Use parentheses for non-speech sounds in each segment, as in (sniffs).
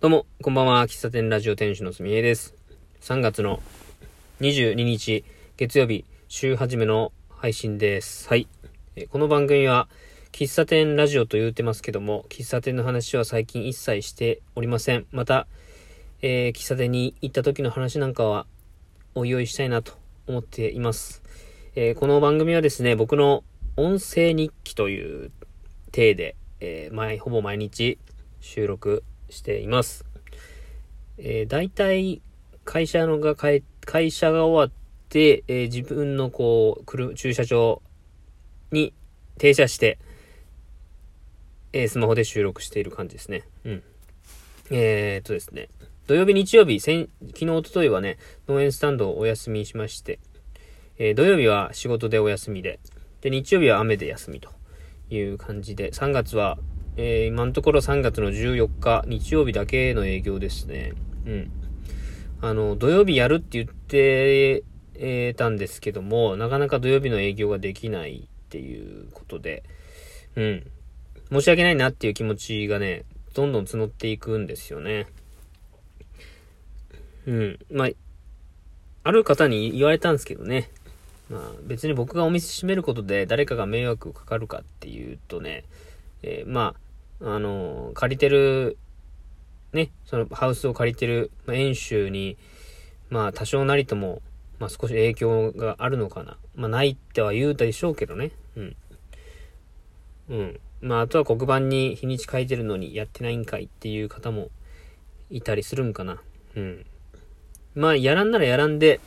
どうも、こんばんは。喫茶店ラジオ店主のすみえです。3月の22日、月曜日、週始めの配信です。はい。この番組は、喫茶店ラジオと言うてますけども、喫茶店の話は最近一切しておりません。また、えー喫茶店に行った時の話なんかは、おいおいしたいなと思っています。えーこの番組はですね、僕の音声日記という体で、えー毎、ほぼ毎日収録しています。えー、大体、会社のが、会社が終わって、えー自分のこう、車、駐車場に停車して、えースマホで収録している感じですね。うん。えー、っとですね。土曜日、日曜日、先、昨日、一昨日はね、農園スタンドをお休みしまして、えー土曜日は仕事でお休みで、で、日曜日は雨で休みという感じで、3月は、えー今のところ3月の14日、日曜日だけの営業ですね。うん。あの、土曜日やるって言って、えーたんですけども、なかなか土曜日の営業ができないっていうことで、うん。申し訳ないなっていう気持ちがね、どんどん募っていくんですよね。うん。まあ、ある方に言われたんですけどね。まあ、別に僕がお店閉めることで誰かが迷惑かかるかっていうとね、えーまあ、あの借りてる、ね、そのハウスを借りてる、まあ、演習に、まあ、多少なりとも、まあ、少し影響があるのかな。まあ、ないっては言うたでしょうけどね。うん。うん。まあ、あとは黒板に日にち書いてるのにやってないんかいっていう方もいたりするんかな。うん。まあ、やらんならやらんで、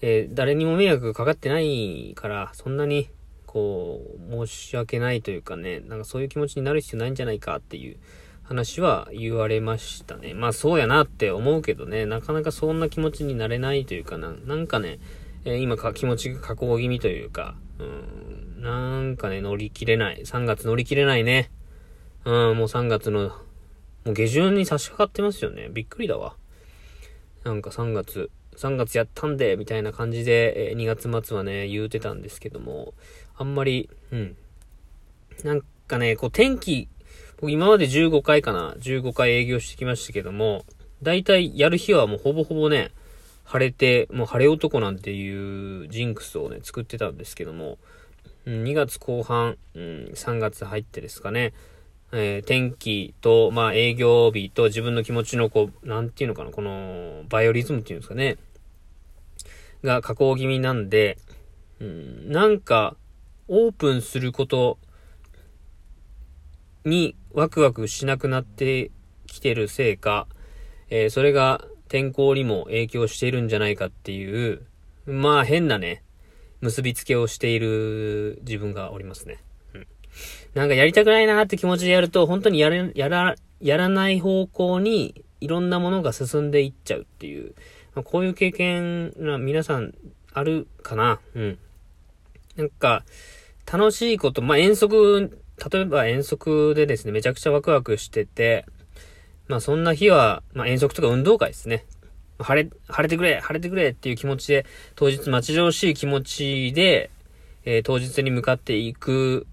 えー誰にも迷惑がかかってないから、そんなに、こう、申し訳ないというかね、なんかそういう気持ちになる必要ないんじゃないかっていう話は言われましたね。まあそうやなって思うけどね、なかなかそんな気持ちになれないというかな、なんかね、えー今か気持ちが下降気味というか、うん、なんかね、乗り切れない。3月乗り切れないね。うん、もう3月の、もう下旬に差し掛かってますよね。びっくりだわ。なんか3月、3月やったんで、みたいな感じで、えー2月末はね、言うてたんですけども、あんまり、うん。なんかね、こう天気、僕今まで15回かな、15回営業してきましたけども、だいたいやる日はもうほぼほぼね、晴れて、もう晴れ男なんていうジンクスをね、作ってたんですけども、うん2月後半、うん、3月入ってですかね、えー天気と、まあ営業日と自分の気持ちのこう、なんていうのかな、この、バイオリズムっていうんですかね、が下降気味なんで、うん、なんか、オープンすることにワクワクしなくなってきてるせいか、えーそれが天候にも影響しているんじゃないかっていう、まあ変なね、結びつけをしている自分がおりますね。うん。なんかやりたくないなーって気持ちでやると、本当にやれ、やら、やらない方向にいろんなものが進んでいっちゃうっていう、まあこういう経験皆さんあるかなうん。なんか、楽しいこと、まあ、遠足、例えば遠足でですね、めちゃくちゃワクワクしてて、まあ、そんな日は、まあ、遠足とか運動会ですね。晴れ、晴れてくれ、晴れてくれっていう気持ちで、当日待ち遠しい気持ちで、えー当日に向かっていく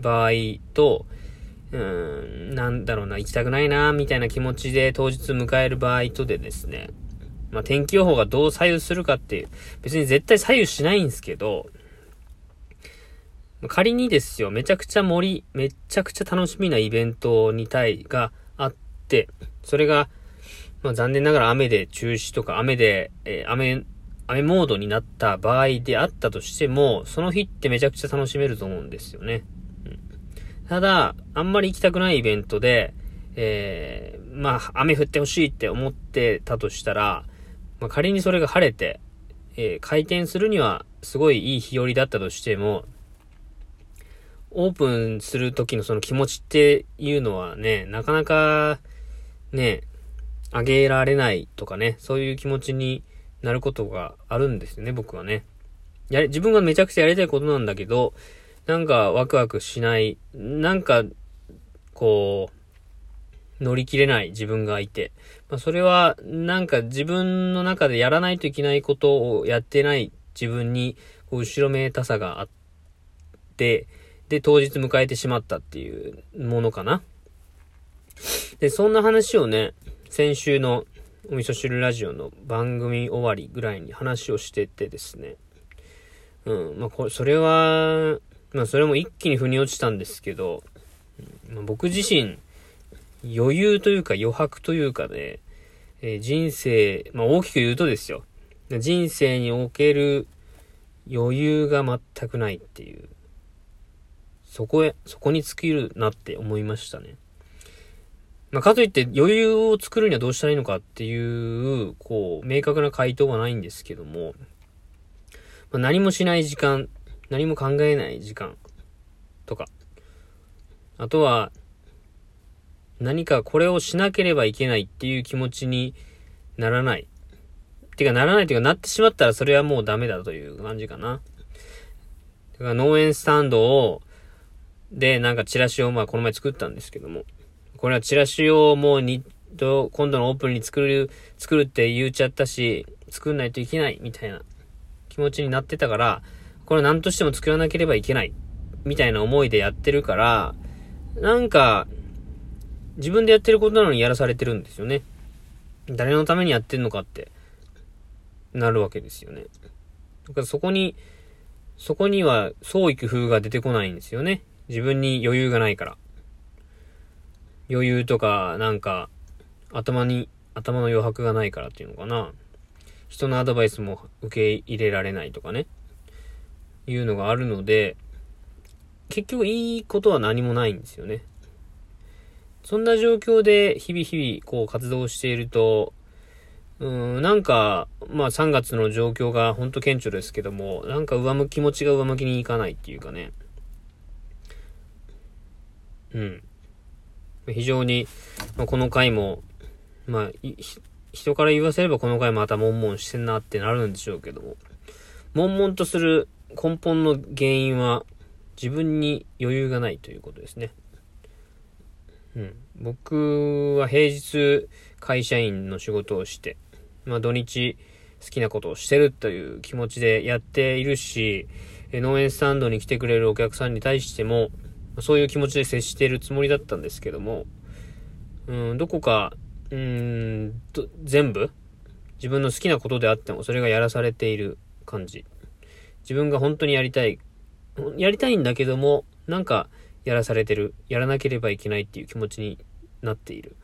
場合と、うーん、なんだろうな、行きたくないな、みたいな気持ちで当日迎える場合とでですね、まあ、天気予報がどう左右するかっていう、別に絶対左右しないんですけど、仮にですよ、めちゃくちゃ盛り、めちゃくちゃ楽しみなイベントに対があって、それが、まあ残念ながら雨で中止とか雨で、えー雨、雨モードになった場合であったとしても、その日ってめちゃくちゃ楽しめると思うんですよね。うんただ、あんまり行きたくないイベントで、えーまあ雨降ってほしいって思ってたとしたら、まあ仮にそれが晴れて、えー開店するにはすごいいい日和だったとしても、オープンする時のその気持ちっていうのはね、なかなか、ね、上げられないとかね、そういう気持ちになることがあるんですよね、僕はね。やり、自分がめちゃくちゃやりたいことなんだけど、なんかワクワクしない、なんか、こう、乗り切れない自分がいて。まあ、それは、なんか自分の中でやらないといけないことをやってない自分に、こう、後ろめたさがあって、で、当日迎えてしまったっていうものかな。で、そんな話をね、先週のお味噌汁ラジオの番組終わりぐらいに話をしててですね。うん、まあ、こ、それは、まあ、それも一気に腑に落ちたんですけど、まあ、僕自身、余裕というか余白というかね、えー、人生、まあ、大きく言うとですよ。人生における余裕が全くないっていう。そこへ、そこに尽きるなって思いましたね。まあ、かといって余裕を作るにはどうしたらいいのかっていう、こう、明確な回答はないんですけども、まあ、何もしない時間、何も考えない時間とか、あとは、何かこれをしなければいけないっていう気持ちにならない。てかならないというかなってしまったらそれはもうダメだという感じかな。だから農園スタンドを、で、なんかチラシをまあこの前作ったんですけども、これはチラシをもうに、と、今度のオープンに作る、作るって言っちゃったし、作んないといけないみたいな気持ちになってたから、これ何としても作らなければいけない、みたいな思いでやってるから、なんか、自分でやってることなのにやらされてるんですよね。誰のためにやってんのかって、なるわけですよね。だからそこに、そこには創意工夫が出てこないんですよね。自分に余裕がないから。余裕とか、なんか、頭に、頭の余白がないからっていうのかな。人のアドバイスも受け入れられないとかね。いうのがあるので、結局いいことは何もないんですよね。そんな状況で日々日々こう活動していると、うん、なんか、まあ3月の状況がほんと顕著ですけども、なんか上向き、気持ちが上向きにいかないっていうかね。うん。非常に、まあ、この回も、まあ、人から言わせればこの回また悶々してんなってなるんでしょうけども、悶々とする根本の原因は自分に余裕がないということですね。うん。僕は平日会社員の仕事をして、まあ土日好きなことをしてるという気持ちでやっているし、農園スタンドに来てくれるお客さんに対しても、そういう気持ちで接しているつもりだったんですけども、うん、どこか、うん、全部、自分の好きなことであっても、それがやらされている感じ。自分が本当にやりたい、やりたいんだけども、なんか、やらされてる、やらなければいけないっていう気持ちになっている。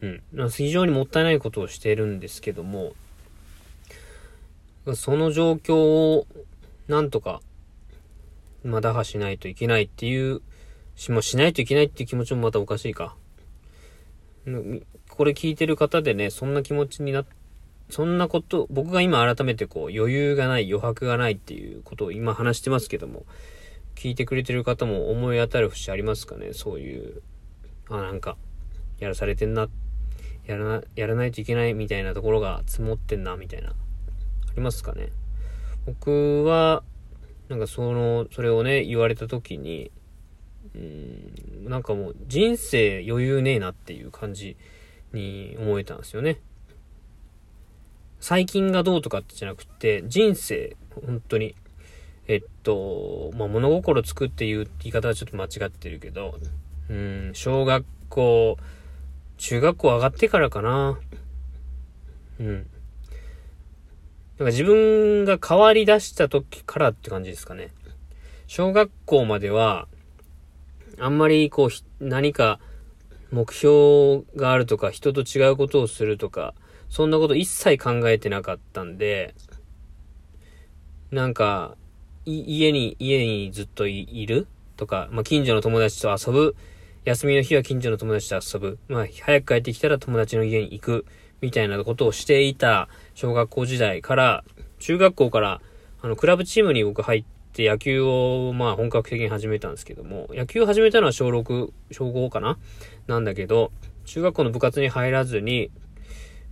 うん。非常にもったいないことをしているんですけども、その状況を、なんとか、まあ、打破しないといけないっていう、しもしないといけないっていう気持ちもまたおかしいか。これ聞いてる方でね、そんな気持ちにな、そんなこと、僕が今改めてこう余裕がない、余白がないっていうことを今話してますけども、聞いてくれてる方も思い当たる節ありますかね？そういう、あ、なんか、やらされてんな、やらな、やらないといけないみたいなところが積もってんな、みたいな。ありますかね？僕は、なんかその、それをね、言われた時に、うん、なんかもう人生余裕ねえなっていう感じに思えたんですよね。最近がどうとかってじゃなくて、人生、本当に、えっと、まあ、物心つくっていう言い方はちょっと間違ってるけど、うん、小学校、中学校上がってからかな。うん。なんか自分が変わり出した時からって感じですかね。小学校までは、あんまりこう、何か目標があるとか、人と違うことをするとか、そんなこと一切考えてなかったんで、なんか、家に、家にずっといるとか、まあ、近所の友達と遊ぶ。休みの日は近所の友達と遊ぶ。まあ、早く帰ってきたら友達の家に行く。みたいなことをしていた小学校時代から、中学校から、あの、クラブチームに僕入って野球を、まあ、本格的に始めたんですけども、野球を始めたのは小6、小5かな？なんだけど、中学校の部活に入らずに、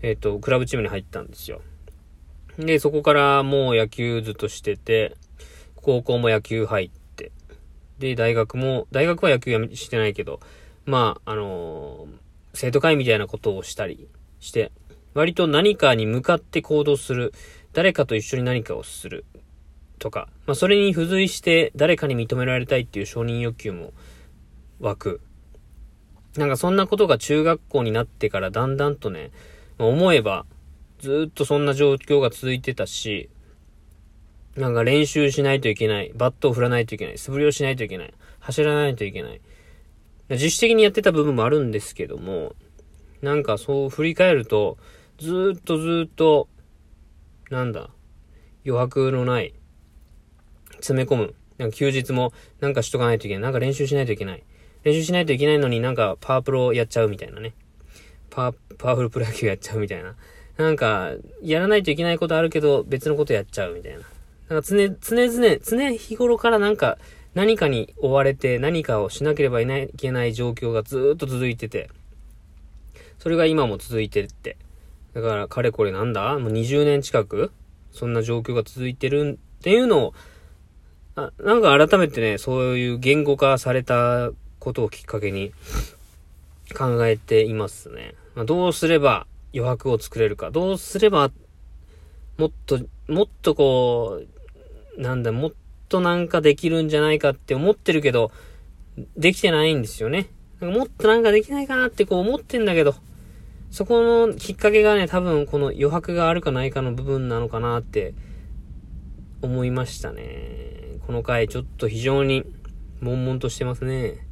えっ、ー、と、クラブチームに入ったんですよ。で、そこからもう野球ずっとしてて、高校も野球入って、で、大学も、大学は野球やめしてないけど、まあ、あのー、生徒会みたいなことをしたりして、割と何かに向かって行動する、誰かと一緒に何かをする、とか、まあ、それに付随して誰かに認められたいっていう承認欲求も湧く。なんかそんなことが中学校になってからだんだんとね、思えば、ずっとそんな状況が続いてたし、なんか練習しないといけない。バットを振らないといけない。素振りをしないといけない。走らないといけない。自主的にやってた部分もあるんですけども、なんかそう振り返ると、ずっとずっと、なんだ、余白のない、詰め込む。なんか休日もなんかしとかないといけない。なんか練習しないといけない。練習しないといけないのになんかパワープロやっちゃうみたいなね。パワパワフルプロ野球やっちゃうみたいな。なんか、やらないといけないことあるけど、別のことやっちゃうみたいな。なんか常、常々、常日頃からなんか、何かに追われて何かをしなければいけない状況がずっと続いてて、それが今も続いてるって。だから、かれこれなんだ？もう20年近く？そんな状況が続いてるっていうのを、あなんか改めてね、そういう言語化されたことをきっかけに (sniffs) 考えていますね。まあ、どうすれば余白を作れるか、どうすればもっと、もっとこう、なんだ、もっとなんかできるんじゃないかって思ってるけど、できてないんですよね。なんかもっとなんかできないかなってこう思ってんだけど、そこのきっかけがね、多分この余白があるかないかの部分なのかなって思いましたね。この回ちょっと非常に悶々としてますね。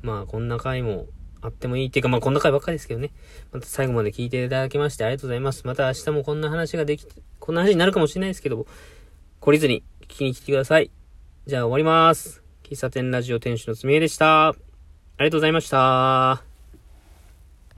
まあこんな回もあってもいいっていうか、まあこんな回ばっかりですけどね。また最後まで聞いていただきましてありがとうございます。また明日もこんな話ができ、こんな話になるかもしれないですけど、懲りずに聞きに来てください。じゃあ終わります。喫茶店ラジオ店主のつみえでした。ありがとうございました。